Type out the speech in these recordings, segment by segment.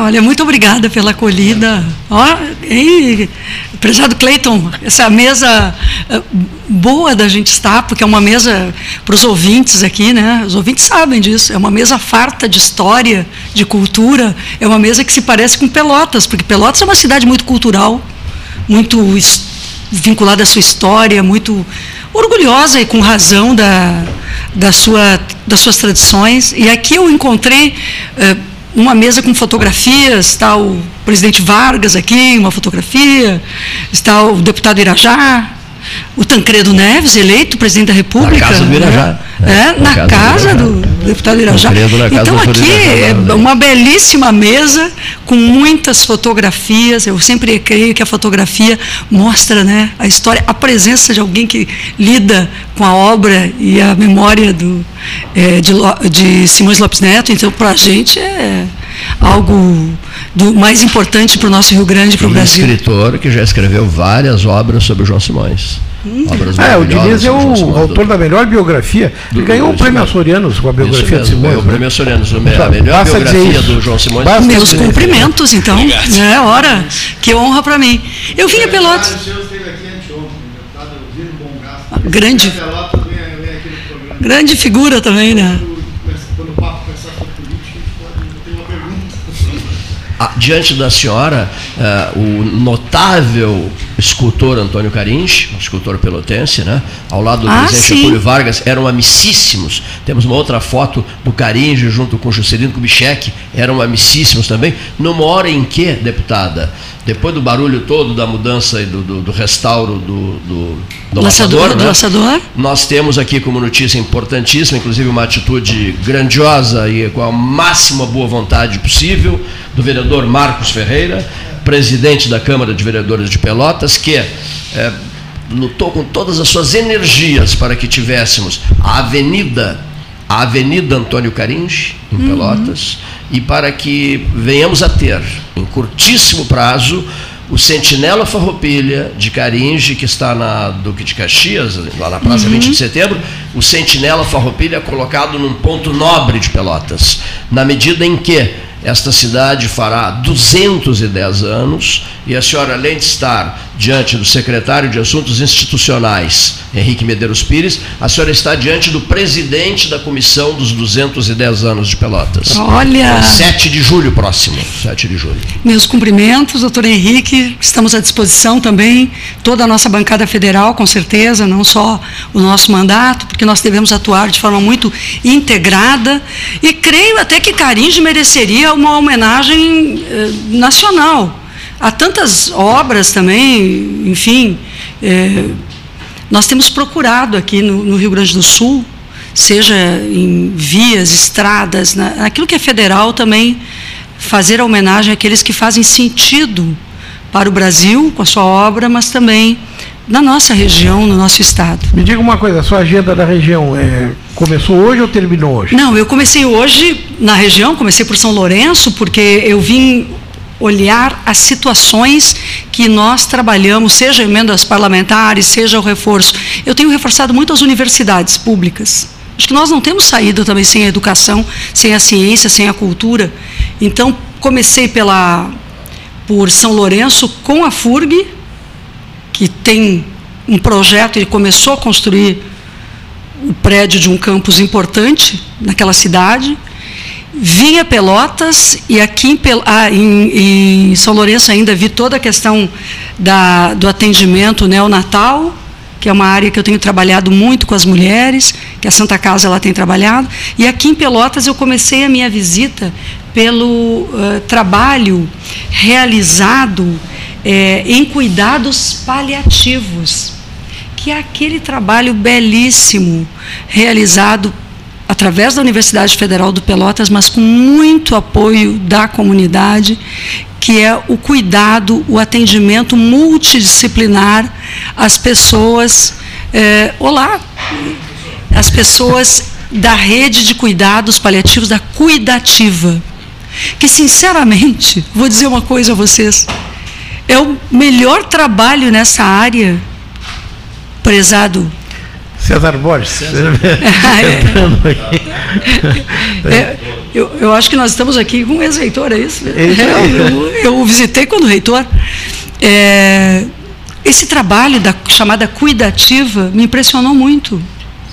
Olha, muito obrigada pela acolhida. Ó, e, prezado Cleiton, essa mesa eh, boa da gente estar, porque é uma mesa para os ouvintes aqui, né? Os ouvintes sabem disso. É uma mesa farta de história, de cultura. É uma mesa que se parece com Pelotas, porque Pelotas é uma cidade muito cultural, muito vinculada à sua história, muito orgulhosa e com razão da, da sua, das suas tradições. E aqui eu encontrei. Uh, uma mesa com fotografias, está o presidente Vargas aqui, uma fotografia, está o deputado Irajá, o Tancredo Neves, eleito presidente da República. Na casa do Irajá. Né? É, na, na casa, casa do, do, deputado Irajá. Então aqui é uma belíssima mesa com muitas fotografias. Eu sempre creio que a fotografia mostra né, a história, a presença de alguém que lida com a obra e a memória do, é, de, de Simões Lopes Neto. Então, para a gente é algo do mais importante para o nosso Rio Grande, para o Brasil. Um escritor que já escreveu várias obras sobre o João Simões. Hum. Obras é, o Diniz é o autor da melhor biografia. Ele ganhou o prêmio Açorianos com a biografia de Simões. Ganhou o né? prêmio Açorianos, a melhor biografia do João Simões. Basta Meus cumprimentos, então. É hora. Que honra para mim. Eu vim a Pelotas. Grande. Grande figura também, né? Diante da senhora uh, o notável escultor Antônio Carins, um escultor pelotense, né? ao lado do ah, presidente Getúlio Vargas, eram amicíssimos. Temos uma outra foto do Carins junto com Juscelino Kubitschek, eram amicíssimos também. Numa hora em que, deputada, depois do barulho todo da mudança e do, do, do restauro do, do, do laçador, né? laçador, nós temos aqui como notícia importantíssima, inclusive uma atitude grandiosa e com a máxima boa vontade possível, do vereador Marcos Ferreira, presidente da Câmara de Vereadores de Pelotas, que é, lutou com todas as suas energias para que tivéssemos a Avenida, a Avenida Antônio Caringe, em uhum. Pelotas, e para que venhamos a ter, em curtíssimo prazo, o Sentinela Farroupilha de Caringe, que está na Duque de Caxias, lá na Praça uhum. 20 de Setembro, o Sentinela Farroupilha colocado num ponto nobre de Pelotas, na medida em que esta cidade fará 210 anos e a senhora, além de estar diante do secretário de Assuntos Institucionais, Henrique Medeiros Pires, a senhora está diante do presidente da comissão dos 210 anos de Pelotas. Olha! 7 de julho próximo. 7 de julho. Meus cumprimentos, doutor Henrique. Estamos à disposição também, toda a nossa bancada federal, com certeza, não só o nosso mandato, porque nós devemos atuar de forma muito integrada. E creio até que Caringe mereceria uma homenagem eh, nacional há tantas obras também, enfim. É, nós temos procurado aqui no, no, Rio Grande do Sul, seja em vias, estradas, na, naquilo que é federal também, fazer a homenagem àqueles que fazem sentido para o Brasil com a sua obra, mas também na nossa região, no nosso estado. Me diga uma coisa, a sua agenda da região é, começou hoje ou terminou hoje? Não, eu comecei hoje na região, comecei por São Lourenço, porque eu vim olhar as situações que nós trabalhamos, seja emendas parlamentares, seja o reforço. Eu tenho reforçado muito as universidades públicas. Acho que nós não temos saída também sem a educação, sem a ciência, sem a cultura. Então, comecei pela por São Lourenço com a FURG, que tem um projeto e começou a construir o prédio de um campus importante naquela cidade vinha Pelotas e aqui em, ah, em, em, São Lourenço ainda vi toda a questão da, do atendimento neonatal, que é uma área que eu tenho trabalhado muito com as mulheres, que a Santa Casa ela tem trabalhado. E aqui em Pelotas eu comecei a minha visita pelo uh, trabalho realizado eh, em cuidados paliativos, que é aquele trabalho belíssimo realizado através da Universidade Federal do Pelotas, mas com muito apoio da comunidade, que é o cuidado, o atendimento multidisciplinar às pessoas. É, olá! As pessoas da rede de cuidados paliativos, da cuidativa. Que, sinceramente, vou dizer uma coisa a vocês: é o melhor trabalho nessa área, prezado César Borges. é. é, eu, eu acho que nós estamos aqui com um ex-reitor, é isso? É, eu, eu, visitei quando reitor. É, esse trabalho da chamada cuidativa me impressionou muito.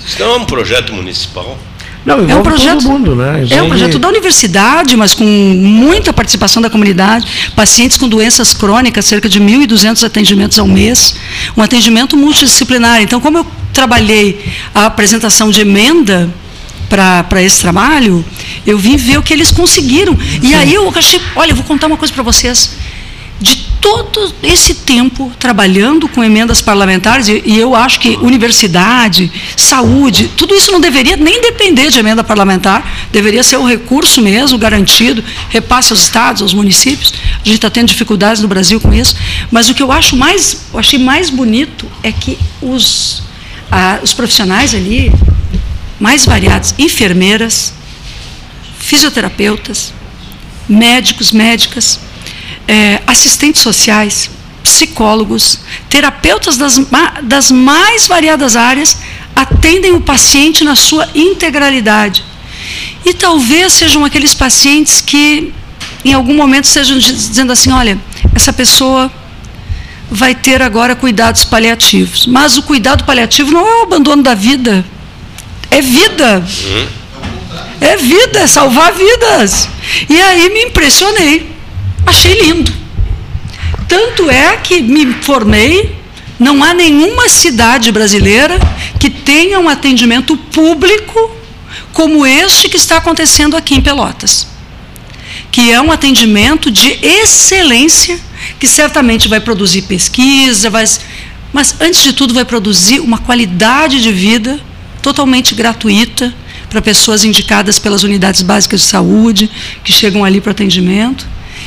Isso não é um projeto municipal? Não, é um projeto, todo mundo, né? Envolve... É um projeto da universidade, mas com muita participação da comunidade, pacientes com doenças crônicas, cerca de 1.200 atendimentos ao mês, um atendimento multidisciplinar. Então, como eu trabalhei a apresentação de emenda para esse trabalho, eu vim ver o que eles conseguiram. E aí eu achei, olha, eu vou contar uma coisa para vocês de todo esse tempo trabalhando com emendas parlamentares, e, eu acho que universidade, saúde, tudo isso não deveria nem depender de emenda parlamentar, deveria ser o recurso mesmo, garantido, repasse aos estados, aos municípios. A gente está tendo dificuldades no Brasil com isso, mas o que eu acho mais, eu achei mais bonito é que os, ah, os profissionais ali, mais variados, enfermeiras, fisioterapeutas, médicos, médicas, é, assistentes sociais, psicólogos, terapeutas das, das mais variadas áreas atendem o paciente na sua integralidade. E talvez sejam aqueles pacientes que, em algum momento, estejam dizendo assim: olha, essa pessoa vai ter agora cuidados paliativos. Mas o cuidado paliativo não é o abandono da vida, é vida. É vida, é salvar vidas. E aí me impressionei Achei lindo. Tanto é que me formei, não há nenhuma cidade brasileira que tenha um atendimento público como este que está acontecendo aqui em Pelotas. Que é um atendimento de excelência, que certamente vai produzir pesquisa, vai, mas antes de tudo vai produzir uma qualidade de vida totalmente gratuita para pessoas indicadas pelas unidades básicas de saúde, que chegam ali para atendimento.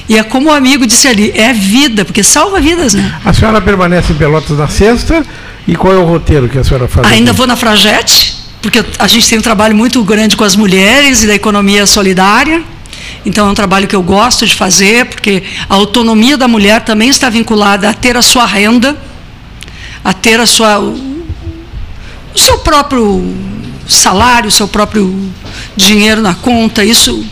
E é como o amigo disse ali, é vida, porque salva vidas, né? A senhora permanece em Pelotas na sexta e qual é o roteiro que a senhora faz? Ainda aqui? vou na Fragete, porque a gente tem um trabalho muito grande com as mulheres e da economia solidária. Então é um trabalho que eu gosto de fazer, porque a autonomia da mulher também está vinculada a ter a sua renda, a ter a sua o seu próprio salário, o seu próprio dinheiro na conta. Isso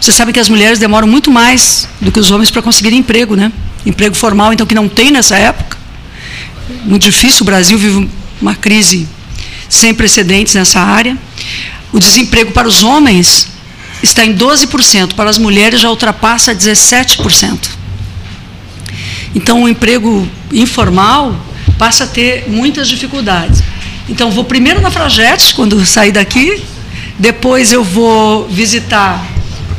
você sabe que as mulheres demoram muito mais do que os homens para conseguir emprego, né? Emprego formal, então, que não tem nessa época. Muito difícil, o Brasil vive uma crise sem precedentes nessa área. O desemprego para os homens está em 12%, para as mulheres já ultrapassa 17%. Então, o emprego informal passa a ter muitas dificuldades. Então, vou primeiro na Fragete, quando sair daqui, depois eu vou visitar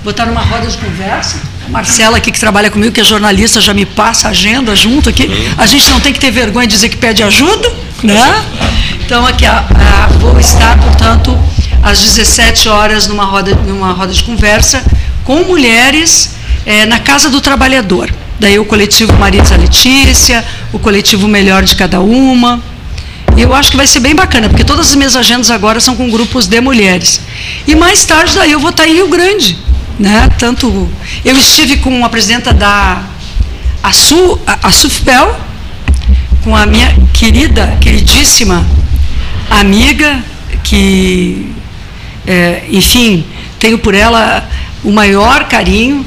botar numa roda de conversa. Marcela aqui que trabalha comigo, que é jornalista, já me passa a agenda junto aqui. A gente não tem que ter vergonha de dizer que pede ajuda, né? Então aqui a, a, vou estar, portanto, às 17 horas numa roda, numa roda de conversa com mulheres é, na Casa do Trabalhador. Daí o coletivo Marisa Letícia, o coletivo Melhor de Cada Uma. Eu acho que vai ser bem bacana, porque todas as minhas agendas agora são com grupos de mulheres. E mais tarde daí eu vou estar em Rio Grande né? Tanto eu estive com a presidenta da ASU, a, SUFPEL, com a minha querida, queridíssima amiga, que, é, enfim, tenho por ela o maior carinho,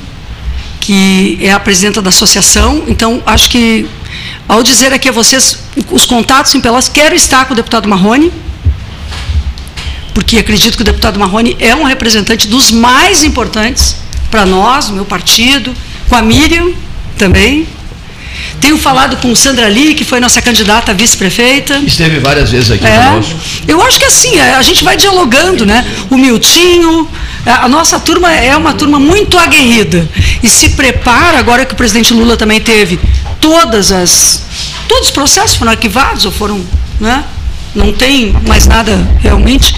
que é a presidenta da associação. Então, acho que, ao dizer aqui a vocês os contatos em Pelotas, quero estar com o deputado Marrone, porque acredito que o deputado Marrone é um representante dos mais importantes para nós, meu partido, com a Miriam também. Tenho falado com Sandra Lee, que foi nossa candidata a vice-prefeita. Esteve várias vezes aqui é, conosco. Eu acho que assim, a gente vai dialogando, né? O Miltinho, a nossa turma é uma turma muito aguerrida e se prepara, agora que o presidente Lula também teve todas as. Todos os processos foram arquivados ou foram. Né? Não tem mais nada realmente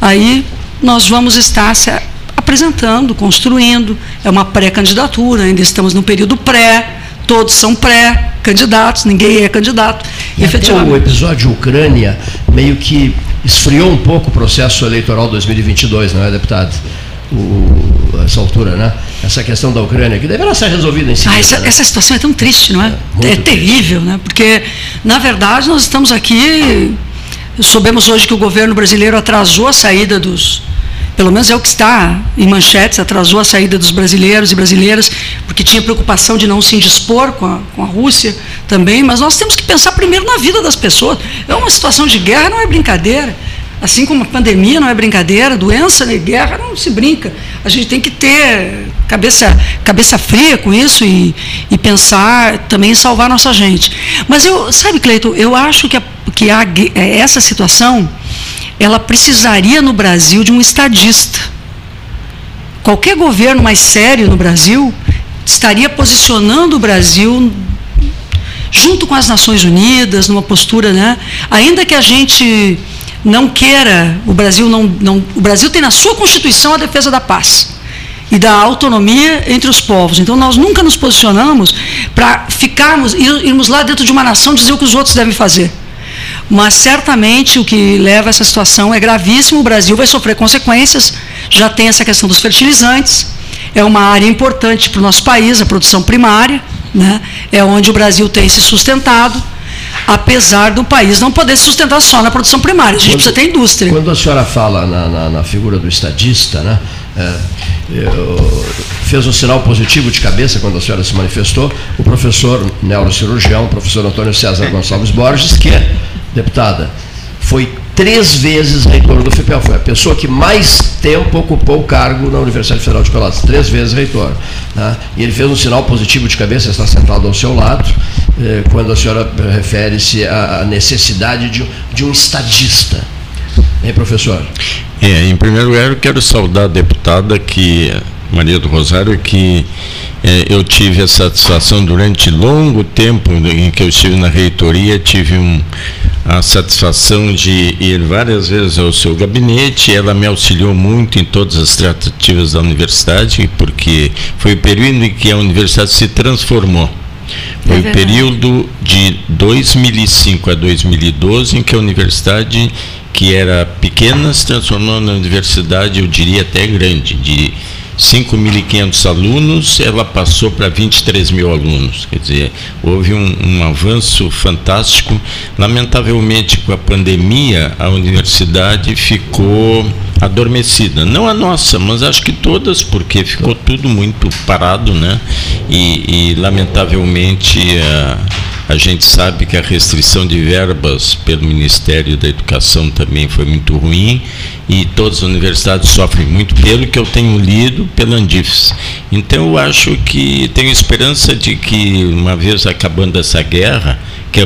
aí nós vamos estar se apresentando, construindo. É uma pré-candidatura, ainda estamos no período pré, todos são pré-candidatos, ninguém é candidato. E efetivamente. o episódio Ucrânia meio que esfriou um pouco o processo eleitoral 2022, não é, deputado? O, essa altura, né? Essa questão da Ucrânia, que deverá ser resolvida em seguida. Ah, essa, né? essa situação é tão triste, não é? É, é terrível, né? Porque, na verdade, nós estamos aqui Soubemos hoje que o governo brasileiro atrasou a saída dos, pelo menos é o que está em manchetes, atrasou a saída dos brasileiros e brasileiras, porque tinha preocupação de não se indispor com a, com a Rússia também, mas nós temos que pensar primeiro na vida das pessoas. É uma situação de guerra, não é brincadeira. Assim como a pandemia não é brincadeira, doença e guerra não se brinca. A gente tem que ter cabeça, cabeça fria com isso e, e pensar também em salvar nossa gente. Mas eu, sabe, Cleiton, eu acho que, a, que a, essa situação ela precisaria no Brasil de um estadista. Qualquer governo mais sério no Brasil estaria posicionando o Brasil junto com as Nações Unidas, numa postura, né? Ainda que a gente não queira, o Brasil não, não, o Brasil tem na sua Constituição a defesa da paz e da autonomia entre os povos. Então nós nunca nos posicionamos para ficarmos irmos lá dentro de uma nação dizer o que os outros devem fazer. Mas certamente o que leva a essa situação é gravíssimo, o Brasil vai sofrer consequências, já tem essa questão dos fertilizantes, é uma área importante para o nosso país, a produção primária, né? é onde o Brasil tem se sustentado, apesar do país não poder se sustentar só na produção primária, a gente quando, precisa ter indústria. Quando a senhora fala na, na, na figura do estadista, né? É, fez um sinal positivo de cabeça quando a senhora se manifestou, o professor neurocirurgião, o professor Antônio César Gonçalves Borges, que é deputada, foi três vezes reitor do FIPEL, foi a pessoa que mais tempo ocupou o cargo na Universidade Federal de Pelotas, três vezes reitor. Né? E ele fez um sinal positivo de cabeça, está sentado ao seu lado, eh, quando a senhora refere-se à necessidade de, de um estadista. Hein, professor? É, em primeiro lugar, eu quero saudar a deputada que Maria do Rosário, que eh, eu tive a satisfação durante longo tempo em que eu estive na reitoria, tive um, a satisfação de ir várias vezes ao seu gabinete. Ela me auxiliou muito em todas as tratativas da universidade, porque foi o período em que a universidade se transformou. Foi é o período de 2005 a 2012 em que a universidade, que era pequena, se transformou na universidade, eu diria até grande, de 5.500 alunos, ela passou para 23 mil alunos. Quer dizer, houve um, um, avanço fantástico. Lamentavelmente, com a pandemia, a universidade ficou adormecida. Não a nossa, mas acho que todas, porque ficou tudo muito parado, né? E, e lamentavelmente. Uh, a gente sabe que a restrição de verbas pelo Ministério da Educação também foi muito ruim e todas as universidades sofrem muito pelo que eu tenho lido pela Andifes. Então eu acho que tenho esperança de que uma vez acabando essa guerra, que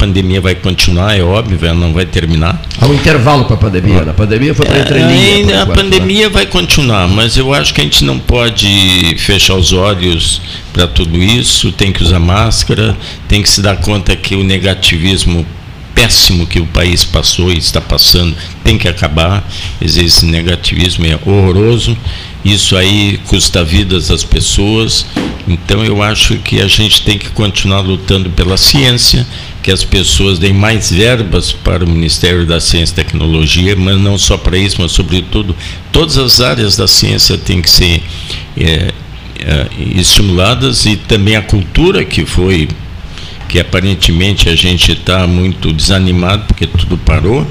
pandemia vai continuar, é óbvio, ela não vai terminar. Há um intervalo para a pandemia. A pandemia foi para é, entrelinha. A né? pandemia vai continuar, mas eu acho que a gente não pode fechar os olhos para tudo isso. Tem que usar máscara, tem que se dar conta que o negativismo péssimo que o país passou e está passando tem que acabar. Esse negativismo é horroroso. Isso aí custa vidas das pessoas. Então eu acho que a gente tem que continuar lutando pela ciência que as pessoas deem mais verbas para o Ministério da Ciência e Tecnologia, mas não só para isso, mas sobretudo todas as áreas da ciência têm que ser é, é, estimuladas e também a cultura que foi que aparentemente a gente está muito desanimado porque tudo parou.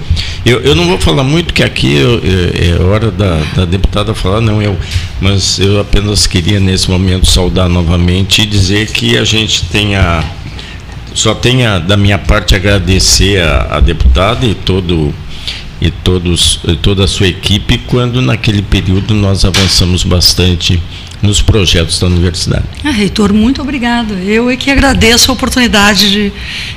Eu, eu não vou falar muito que aqui eu, é, é hora da, da, deputada falar, não eu, mas eu apenas queria nesse momento saudar novamente e dizer que a gente tem a só tenho da minha parte agradecer a, a deputada e todo e todos toda a sua equipe quando naquele período nós avançamos bastante nos projetos da universidade. Ah, reitor, muito obrigada. Eu é que agradeço a oportunidade de,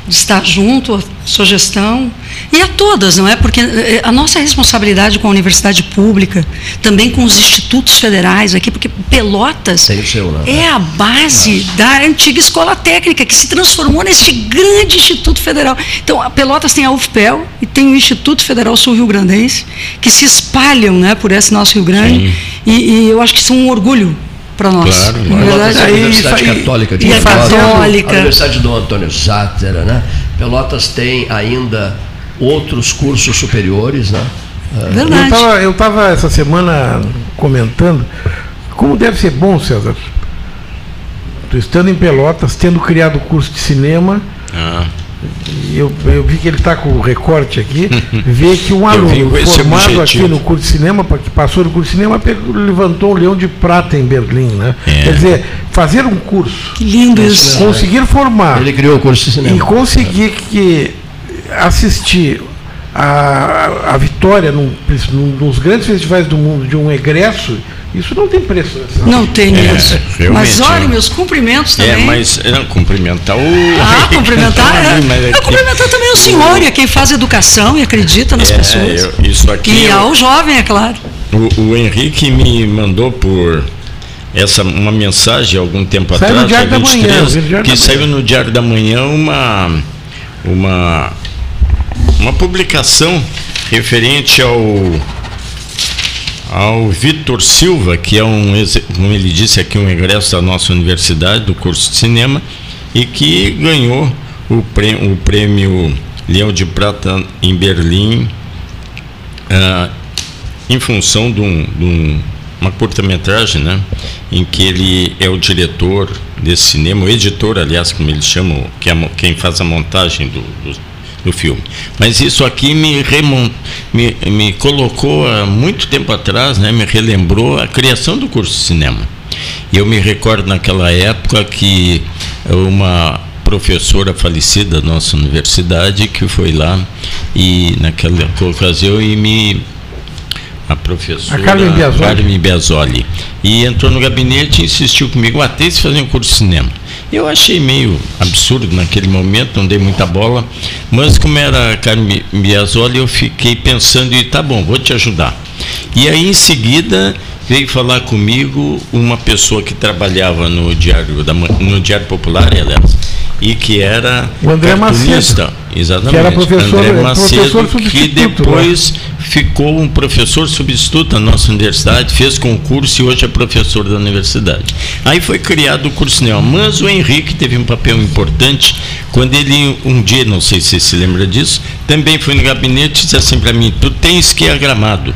de, estar junto, a sua gestão, e a todas, não é? Porque eh, a nossa responsabilidade com a universidade pública, também com os institutos federais aqui, porque Pelotas seu, né? é a base da antiga escola técnica, que se transformou neste grande instituto federal. Então, a Pelotas tem a UFPEL e tem o Instituto Federal Sul-Rio Grandense, que se espalham né, por esse nosso Rio Grande, e, e eu acho que são um orgulho para nós. Claro, Pelotas é a Universidade e, Católica de e Pelotas, Católica. a Universidade do Antônio Zátera, né? Pelotas tem ainda outros cursos superiores, né? É. Verdade. Eu estava essa semana comentando como deve ser bom, César. Estou estando em Pelotas, tendo criado o curso de cinema, ah. Eu, eu vi que ele está com o recorte aqui, vê que um aluno formado aqui no curso de cinema, que passou no curso de cinema, levantou um leão de prata em Berlim. Né? É. Quer dizer, fazer um curso. Que lindo isso. Conseguir formar. Ele criou o curso de cinema. E conseguir que assistir a, a vitória num, num, nos grandes festivais do mundo de um egresso isso não tem preço. Né? Não tem é, mesmo. Mas olha, meus cumprimentos é, também. É, mas não, cumprimentar o. Ah, cumprimentar. é, é, cumprimentar também o senhor, e a quem faz educação e acredita nas é, pessoas. Eu, isso aqui. E eu, ao jovem, é claro. O, o Henrique me mandou por essa uma mensagem algum tempo saiu atrás, no Diário da Manhã, que saiu no Diário da Manhã uma uma uma publicação referente ao ao Vitor Silva, que é um, como ele disse aqui, um egresso da nossa universidade, do curso de cinema, e que ganhou o prêmio, o prêmio Leão de Prata em Berlim, ah, em função de, um, de um, uma curta-metragem, né, em que ele é o diretor desse cinema, o editor, aliás, como eles chamam, que é quem faz a montagem do, do no filme. Mas isso aqui me, remont, me, me colocou há muito tempo atrás, né, me relembrou a criação do curso de cinema. Eu me recordo naquela época que uma professora falecida da nossa universidade que foi lá e naquela ocasião e me a professora a Carmen Biasoli. Carmen Biasoli e entrou no gabinete e insistiu comigo até se fazer um curso de cinema eu achei meio absurdo naquele momento, não dei muita bola, mas como era Carmen Biasoli, eu fiquei pensando e tá bom, vou te ajudar. E aí em seguida veio falar comigo uma pessoa que trabalhava no Diário, da, no Diário Popular, aliás, e que era o André Macedo, exatamente, que era professor, André Macedo, que depois ficou um professor substituto na nossa universidade, fez concurso e hoje é professor da universidade. Aí foi criado o curso Neo, mas o Henrique teve um papel importante quando ele, um dia, não sei se você se lembra disso, também foi no gabinete e disse assim para mim, tu tens que ir a Gramado,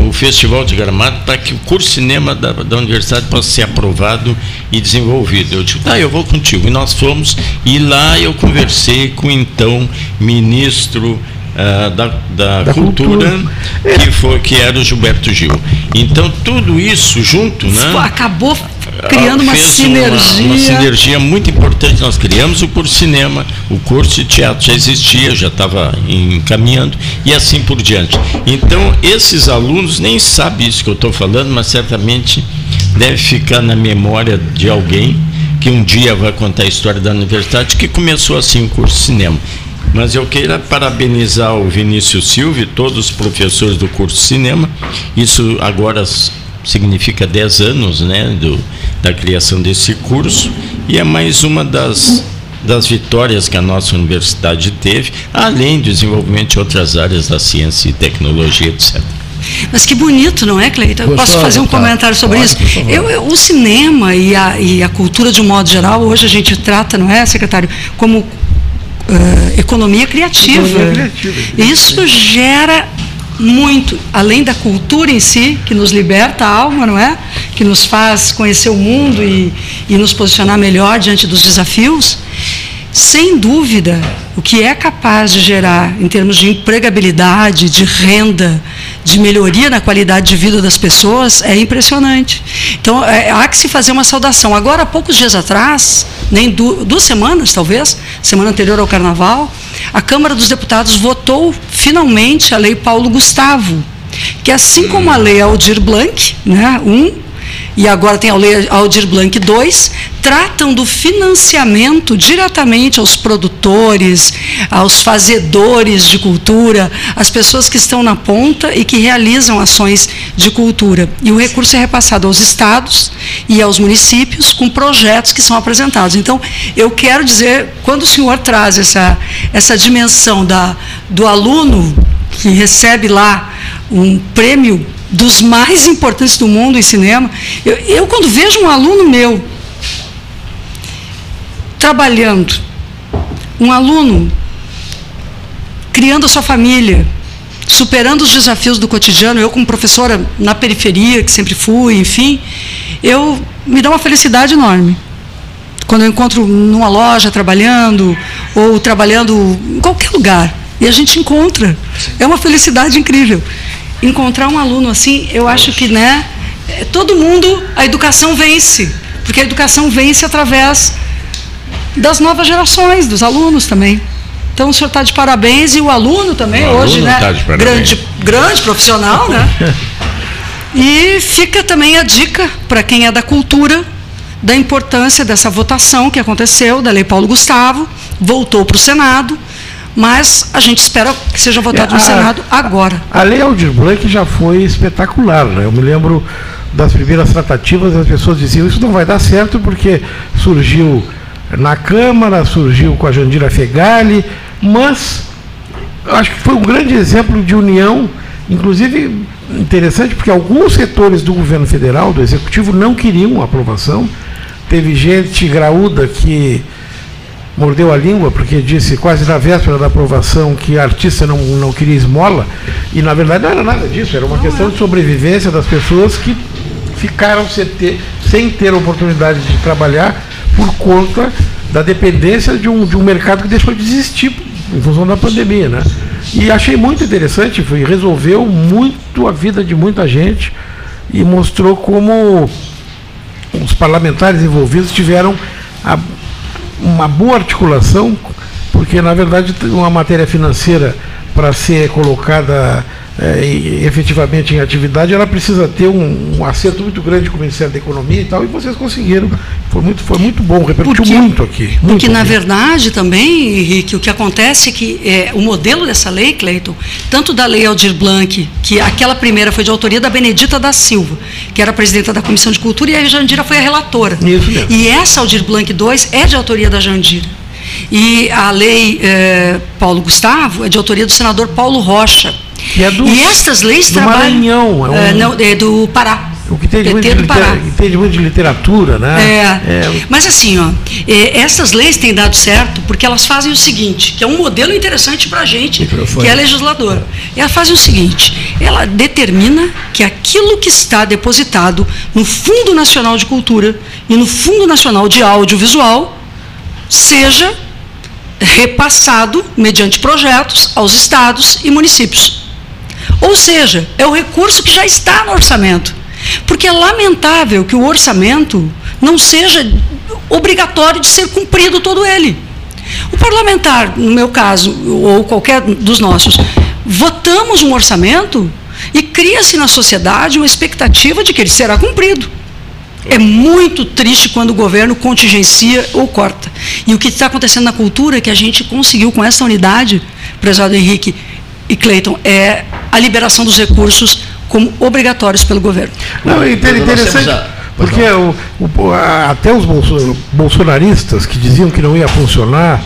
o Festival de Gramado, para que o curso cinema da, da universidade possa ser aprovado e desenvolvido. Eu disse, tá, eu vou contigo. E nós fomos, e lá eu conversei com então ministro uh, da, da, da cultura, cultura, que foi que era o Gilberto Gil. Então tudo isso junto, né? Acabou criando uma sinergia. Uma, uma, sinergia muito importante. Nós criamos o curso de cinema, o curso de teatro já existia, já estava encaminhando e assim por diante. Então, esses alunos nem sabem isso que eu estou falando, mas certamente deve ficar na memória de alguém que um dia vai contar a história da universidade que começou assim o curso de cinema. Mas eu queira parabenizar o Vinícius Silva e todos os professores do curso de cinema. Isso agora significa 10 anos né, do, da criação desse curso e é mais uma das, das vitórias que a nossa universidade teve, além do desenvolvimento de outras áreas da ciência e tecnologia, etc. Mas que bonito, não é, Cleiton? Eu posso fazer um comentário sobre isso? Eu, eu, o cinema e a, e a cultura, de um modo geral, hoje a gente trata, não é, secretário, como uh, economia criativa. Economia criativa. Isso gera muito, além da cultura em si, que nos liberta a alma, não é? Que nos faz conhecer o mundo e, e nos posicionar melhor diante dos desafios. Sem dúvida, o que é capaz de gerar em termos de empregabilidade, de renda, de melhoria na qualidade de vida das pessoas é impressionante. Então, é, há que se fazer uma saudação. Agora, há poucos dias atrás, nem du duas semanas talvez, semana anterior ao Carnaval, a Câmara dos Deputados votou finalmente a Lei Paulo Gustavo, que assim como a Lei Aldir Blanc, né, um, e agora tem a Lei Aldir Blanc 2, tratam do financiamento diretamente aos produtores, aos fazedores de cultura, às pessoas que estão na ponta e que realizam ações de cultura. E o recurso é repassado aos estados e aos municípios com projetos que são apresentados. Então, eu quero dizer, quando o senhor traz essa, essa dimensão da, do aluno que recebe lá um prêmio dos mais importantes do mundo em cinema. Eu, eu, quando vejo um aluno meu trabalhando, um aluno criando a sua família, superando os desafios do cotidiano, eu como professora na periferia, que sempre fui, enfim, eu me dá uma felicidade enorme. Quando eu encontro numa loja trabalhando, ou trabalhando em qualquer lugar. E a gente encontra. É uma felicidade incrível. Encontrar um aluno assim, eu acho que, né, é, todo mundo, a educação vence. Porque a educação vence através das novas gerações, dos alunos também. Então o senhor está de parabéns e o aluno também, o hoje, aluno né? Tá grande, grande profissional, né? e fica também a dica para quem é da cultura da importância dessa votação que aconteceu, da Lei Paulo Gustavo, voltou para o Senado, mas a gente espera que seja votado é, no Senado agora. A Lei Aldir Blanc já foi espetacular, né? Eu me lembro das primeiras tratativas, as pessoas diziam isso não vai dar certo porque surgiu na Câmara, surgiu com a Jandira Fegali, mas acho que foi um grande exemplo de união, inclusive interessante porque alguns setores do governo federal, do executivo, não queriam a aprovação. Teve gente graúda que mordeu a língua porque disse quase na véspera da aprovação que a artista não, não queria esmola e na verdade não era nada disso, era uma questão de sobrevivência das pessoas que ficaram sem ter, sem ter oportunidade de trabalhar por conta da dependência de um, de um mercado que deixou de existir em função da pandemia. Né? E achei muito interessante, foi, resolveu muito a vida de muita gente e mostrou como os parlamentares envolvidos tiveram a, uma boa articulação, porque na verdade uma matéria financeira para ser colocada é, efetivamente em atividade, ela precisa ter um, um, acerto muito grande com o Ministério da Economia e tal, e vocês conseguiram. Foi muito, foi muito bom, repercutiu porque, muito aqui. Muito porque, na verdade, também, Henrique, o que acontece é que é, o modelo dessa lei, Cleiton, tanto da lei Aldir Blanc, que aquela primeira foi de autoria da Benedita da Silva, que era presidenta da Comissão de Cultura, e a Jandira foi a relatora. Isso mesmo. E essa Aldir Blanc 2 é de autoria da Jandira. E a lei eh, Paulo Gustavo é de autoria do senador Paulo Rocha e, é do, e estas leis do trabalham. Maranhão, é, um, é, não, é do Pará. O que tem de, muito de, litera, entende muito de literatura, né? É. é. Mas assim, ó, é, essas leis têm dado certo porque elas fazem o seguinte, que é um modelo interessante para a gente, Microfone. que é legislador. Elas fazem o seguinte, ela determina que aquilo que está depositado no Fundo Nacional de Cultura e no Fundo Nacional de Audiovisual seja repassado mediante projetos aos estados e municípios. Ou seja, é o recurso que já está no orçamento. Porque é lamentável que o orçamento não seja obrigatório de ser cumprido todo ele. O parlamentar, no meu caso, ou qualquer dos nossos, votamos um orçamento e cria-se na sociedade uma expectativa de que ele será cumprido. É muito triste quando o governo contingencia ou corta. E o que está acontecendo na cultura é que a gente conseguiu, com essa unidade, prezado Henrique, e Cleiton, é a liberação dos recursos como obrigatórios pelo governo. Não, é interessante, porque o, o, até os bolsonaristas que diziam que não ia funcionar,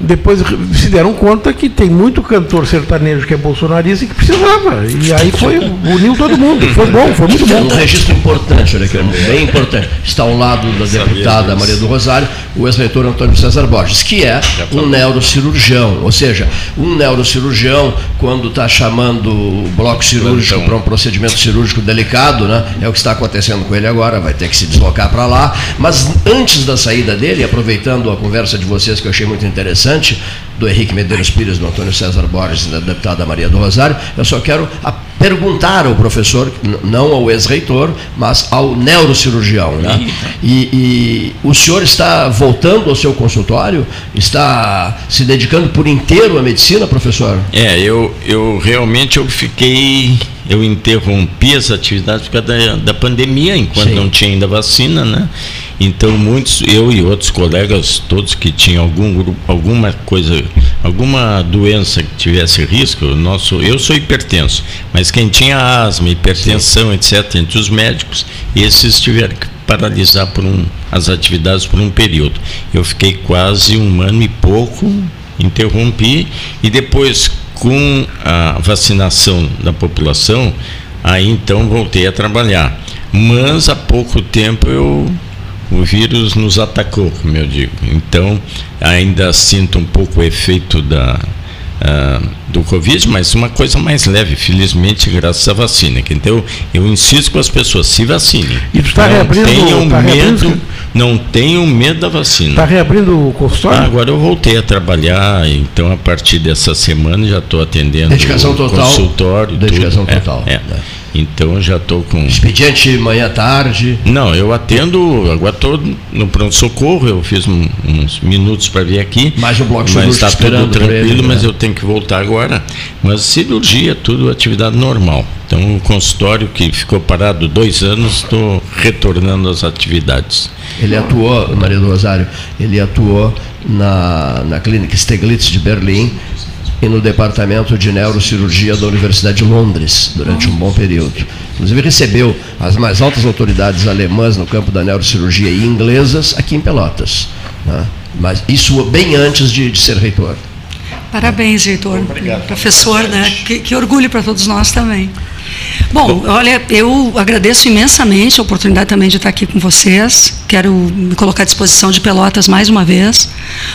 depois se deram conta que tem muito cantor sertanejo que é bolsonarista e que precisava. E aí foi, uniu todo mundo. Foi bom, foi muito bom. Um registro importante, olha aqui, bem importante. Está ao lado da deputada Maria do Rosário, o ex-reitor Antônio César Borges, que é um neurocirurgião. Ou seja, um neurocirurgião, quando está chamando o bloco cirúrgico para um procedimento cirúrgico delicado, né? É o que está acontecendo com ele agora, vai ter que se deslocar para lá. Mas antes da saída dele, aproveitando a conversa de vocês que eu achei muito interessante, interessante do Henrique Medeiros Pires, do Antônio César Borges e da deputada Maria do Rosário, eu só quero perguntar ao professor, não ao ex-reitor, mas ao neurocirurgião. Né? E, e, o senhor está voltando ao seu consultório? Está se dedicando por inteiro à medicina, professor? É, eu, eu realmente eu fiquei, eu interrompi as atividades por causa da, da pandemia, enquanto Sim. não tinha ainda vacina, né? Então muitos, eu e outros colegas, todos que tinham algum grupo, alguma coisa, alguma doença que tivesse risco, nosso, eu sou hipertenso, mas quem tinha asma, hipertensão, Sim. etc., entre os médicos, esses tiveram que paralisar por um, as atividades por um período. Eu fiquei quase um ano e pouco, interrompi, e depois, com a vacinação da população, aí então voltei a trabalhar. Mas há pouco tempo eu o vírus nos atacou, como eu digo. Então, ainda sinto um pouco o efeito da, uh, do Covid, mas uma coisa mais leve, felizmente, graças à vacina. Então, eu insisto com as pessoas, se vacinem. E tu está reabrindo, tenham tá medo, não tenham medo da vacina. Está reabrindo o consultório? Ah, agora eu voltei a trabalhar, então a partir dessa semana já estou atendendo Dedicação total. consultório. Dedicação tudo. total. É, é. Então já estou com. Expediente manhã tarde. Não, eu atendo, agora estou no pronto-socorro, eu fiz um, uns minutos para vir aqui. Mais um bloco Mas está tudo tranquilo, ele, mas né? eu tenho que voltar agora. Mas cirurgia, tudo atividade normal. Então o consultório que ficou parado dois anos, estou retornando às atividades. Ele atuou, Maria do Rosário, ele atuou na, na clínica Steglitz de Berlim e no departamento de neurocirurgia da Universidade de Londres durante um bom período. Inclusive recebeu as mais altas autoridades alemãs no campo da neurocirurgia e inglesas aqui em Pelotas. Né? Mas isso bem antes de, de ser reitor. Parabéns, reitor. Obrigado. Professor, né? Que, que orgulho para todos nós também. Bom, olha, eu agradeço imensamente a oportunidade também de estar aqui com vocês. Quero me colocar à disposição de Pelotas mais uma vez.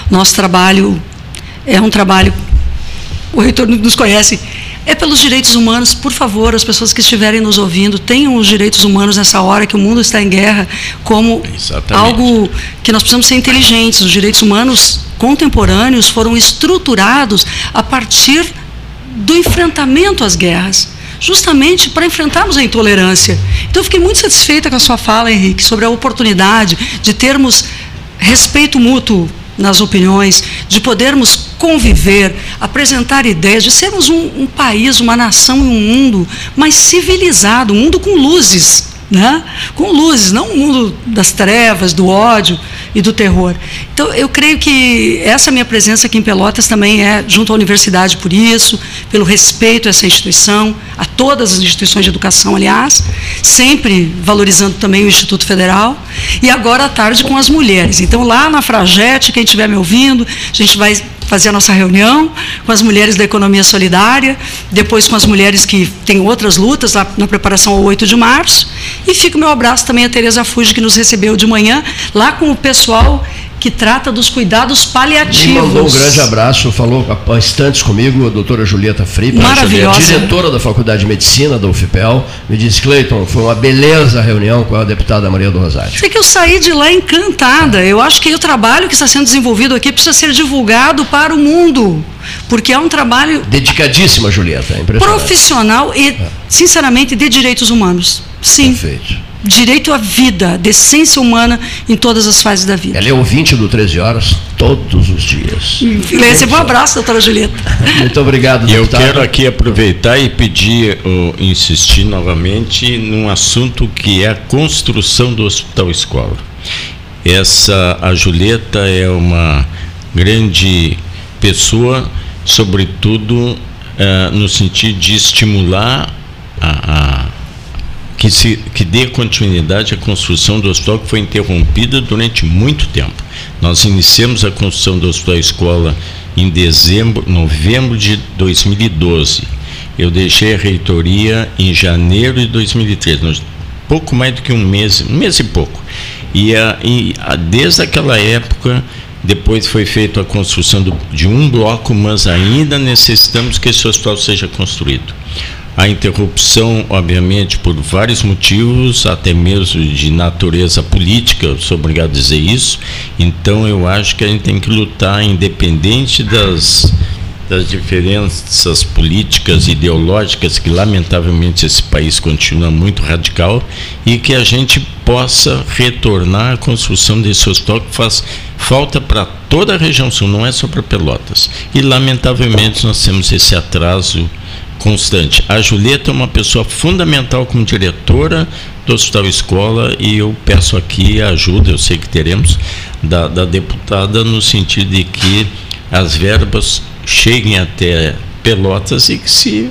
Nosso trabalho é um trabalho o reitor nos conhece, é pelos direitos humanos. Por favor, as pessoas que estiverem nos ouvindo, tenham os direitos humanos nessa hora que o mundo está em guerra, como Exatamente. algo que nós precisamos ser inteligentes. Os direitos humanos contemporâneos foram estruturados a partir do enfrentamento às guerras justamente para enfrentarmos a intolerância. Então, eu fiquei muito satisfeita com a sua fala, Henrique, sobre a oportunidade de termos respeito mútuo nas opiniões, de podermos conviver, apresentar ideias, de sermos um, um país, uma nação e um mundo mais civilizado, um mundo com luzes, né? com luzes, não um mundo das trevas, do ódio e do terror. Então, eu creio que essa minha presença aqui em Pelotas também é junto à universidade por isso, pelo respeito a essa instituição, a todas as instituições de educação, aliás, sempre valorizando também o Instituto Federal, e agora à tarde com as mulheres. Então, lá na Fragete, quem estiver me ouvindo, a gente vai fazer a nossa reunião com as mulheres da economia solidária, depois com as mulheres que têm outras lutas lá na preparação ao 8 de março. E fica o meu abraço também a Tereza Fuji, que nos recebeu de manhã, lá com o pessoal que trata dos cuidados paliativos. Me mandou um grande abraço, falou há instantes comigo, a doutora Julieta Fripa, Maravilhosa. diretora da Faculdade de Medicina da UFPEL, me disse, Cleiton, foi uma beleza a reunião com a deputada Maria do Rosário. Sei que eu saí de lá encantada. Eu acho que o trabalho que está sendo desenvolvido aqui precisa ser divulgado para o mundo. Porque é um trabalho. Dedicadíssima, Julieta. É profissional e, é. sinceramente, de direitos humanos. Sim. Perfeito direito à vida, decência humana em todas as fases da vida. Ela é ouvinte do 13 horas todos os dias. Receba um abraço, doutora Julieta. Muito obrigado, E eu quero aqui aproveitar e pedir, ou insistir novamente num assunto que é a construção do Hospital Escola. Essa, a Julieta é uma grande pessoa, sobretudo uh, no sentido de estimular a, a que, se, que dê continuidade à construção do hospital que foi interrompida durante muito tempo. Nós iniciamos a construção do hospital escola em dezembro, novembro de 2012. Eu deixei a reitoria em janeiro de 2013, pouco mais do que um mês, um mês e pouco. E, a, e a, desde aquela época, depois foi feita a construção do, de um bloco, mas ainda necessitamos que esse hospital seja construído a interrupção, obviamente, por vários motivos, até mesmo de natureza política, sou obrigado a dizer isso. Então, eu acho que a gente tem que lutar, independente das, das diferenças políticas, ideológicas, que lamentavelmente esse país continua muito radical, e que a gente possa retornar à construção desse hospital que faz falta para toda a região sul, não é só para Pelotas. E, lamentavelmente, nós temos esse atraso constante. A Julieta é uma pessoa fundamental como diretora do Hospital Escola e eu peço aqui a ajuda, eu sei que teremos, da, da deputada no sentido de que as verbas cheguem até Pelotas e que se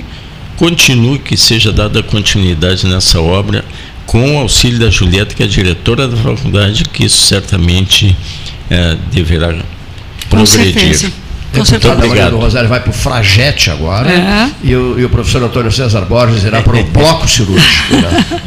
continue, que seja dada continuidade nessa obra com o auxílio da Julieta, que é diretora da faculdade, que isso certamente é, deverá progredir. Com certeza. Com certeza. A Maria do Rosário vai para o Fragete agora. É. E, o, e o professor Antônio César Borges irá para o bloco cirúrgico. Né?